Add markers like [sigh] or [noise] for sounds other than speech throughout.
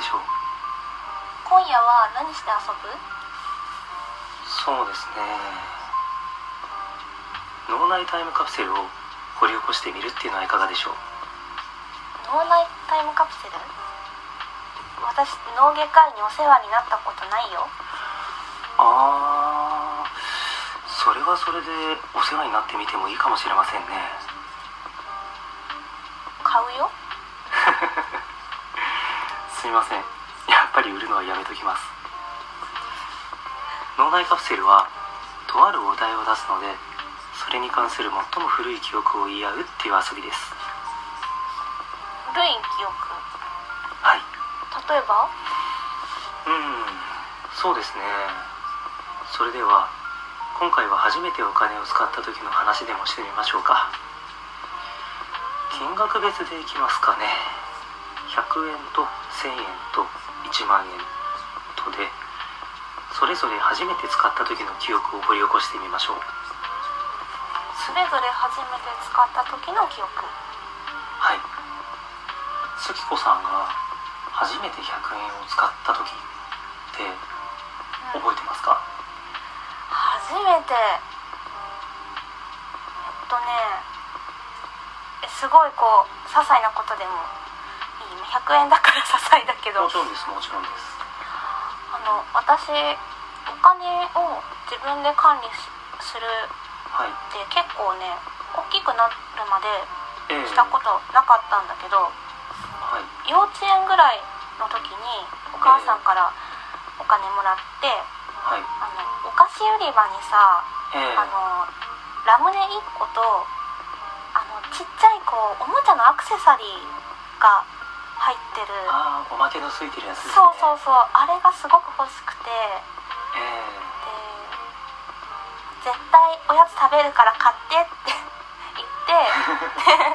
今夜は何して遊ぶ？そうですね。脳内タイムカプセルを掘り起こしてみるっていうのはいかがでしょう。脳内タイムカプセル？私脳外科医にお世話になったことないよ。ああそれはそれでお世話になってみてもいいかもしれませんね。買うよ [laughs] すみません。やっぱり売るのはやめときます。脳内カプセルはとあるお題を出すのでそれに関する最も古い記憶を言い合うっていう遊びです。古い記憶？はい。例えば？うんそうですね。それでは今回は初めてお金を使った時の話でもしてみましょうか。金額別でいきますかね。100円と1000円と1万円とでそれぞれ初めて使った時の記憶を掘り起こしてみましょう。それぞれ初めて使った時の記憶。はい。月子さんが初めて100円を使った時って覚えてますか？初めて。えっとねえすごいこう些細なことでもいい100円だから些細だけど。もちろんですもちろんです。あの私お金を自分で管理しするはい。って結構ね大きくなるまでええ。したことなかったんだけどはい。幼稚園ぐらいの時にお母さんからお金もらってはい。あのお菓子売り場にさええ。あのラムネ1個とあのちっちゃいこうおもちゃのアクセサリーが入ってる。ああおまけのついてるやつね。そうそうそう。あれがすごく欲しくて。でえ。絶対おやつ食べるから買ってって。言って。で [laughs]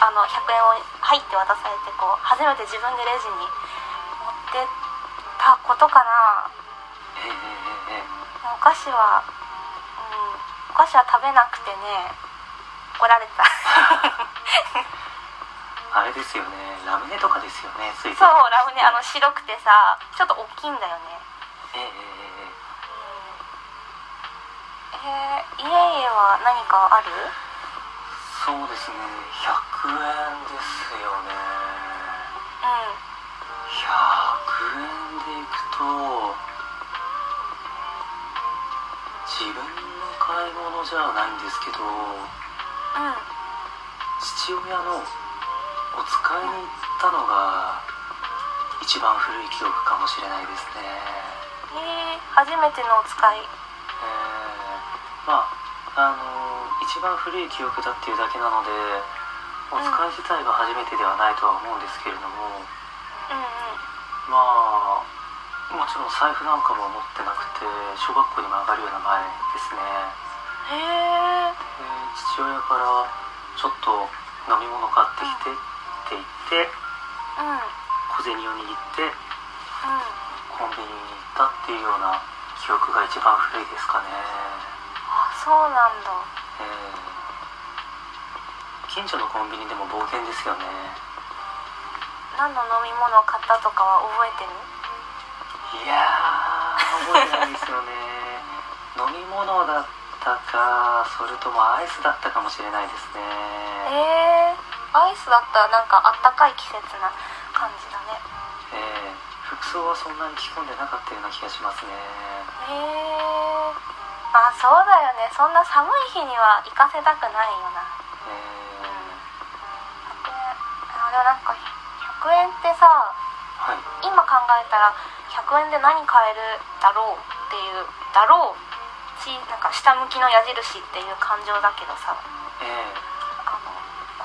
あの100円を入って渡されてこう初めて自分でレジに持ってったことかな。ええええええ。お菓子は、うん、お菓子は食べなくてね怒られた [laughs] あれですよね。ラムネとかですよね。そうラムネあの白くてさちょっと大きいんだよね。ええええええ。ー、家々は何かある？えそうですね。100円ですよね。う100円でいくと自分の買い物じゃないんですけどんうん。父親のお使いに行ったのが一番古い記憶かもしれないですね。えー、初めてのお使い。えーまああの一番古い記憶だっていうだけなのでお使い自体が初めてではないとは思うんですけれども、うんうん。まあもちろん財布なんかも持ってなくて小学校にも上がるような前ですね。へえで父親からちょっと飲み物買ってきてっってうんうん小銭を握ってコンビニに行ったっていうような記憶が一番古いですかね。あそうなんだ。えー近所のコンビニでも冒険ですよね。何の飲み物を買ったとかは覚えてる？いやー覚えてないですよね。[laughs] 飲み物だったかそれともアイスだったかもしれないですね。えー、アイスだったらなんかあったかい季節な感じだね。えー服装はそんなに着込んでなかったような気がしますね。へえ。あそうだよね。そんな寒い日には行かせたくないよな。え。100円あでもなんか100円ってさーはい。今考えたら100円で何買えるだろうっていうだろうしなんか下向きの矢印っていう感情だけどさ。え。あの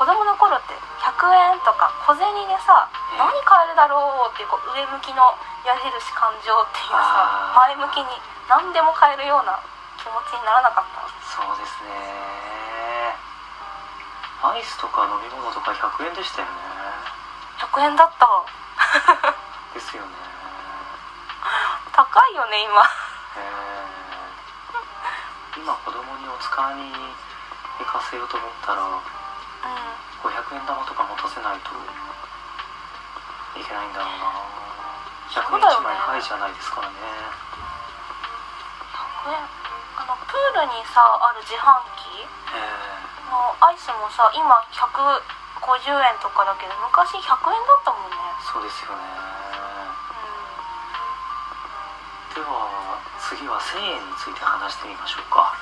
子供の頃って100円とか小銭でさええ何買えるだろうっていうこう上向きの矢印感情っていうさ前向きに何でも買えるような気持ちにならなかったそうですね。アイスとか飲み物とか100円でしたよね。100円だった。ですよね。高いよね今。えー。今子供にお使いに行かせようと思ったらうん500円玉とか持たせないといけないんだろうな。100円そうだよ1枚ねはいじゃないですからね。100円あのプールにさある自販機えのアイスもさ今150円とかだけど昔100円だったもんね。ーそうですよね。うでは次は1000円について話してみましょうか